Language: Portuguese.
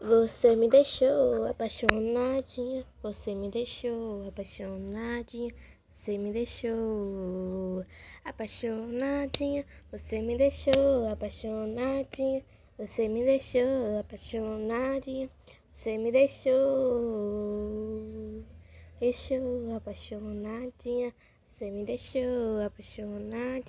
Você me deixou apaixonadinha, você me deixou apaixonadinha, você me deixou apaixonadinha, você me deixou apaixonadinha, você me deixou apaixonadinha, você me deixou, deixou apaixonadinha, você me deixou apaixonadinha.